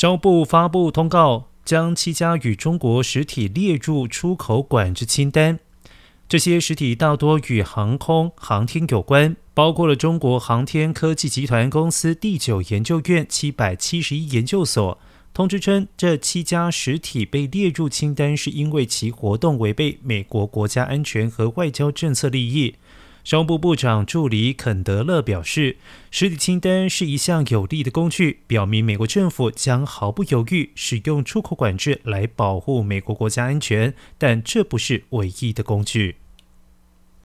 商务部发布通告，将七家与中国实体列入出口管制清单。这些实体大多与航空航天有关，包括了中国航天科技集团公司第九研究院七百七十一研究所。通知称，这七家实体被列入清单，是因为其活动违背美国国家安全和外交政策利益。商务部部长助理肯德勒表示，实体清单是一项有力的工具，表明美国政府将毫不犹豫使用出口管制来保护美国国家安全，但这不是唯一的工具。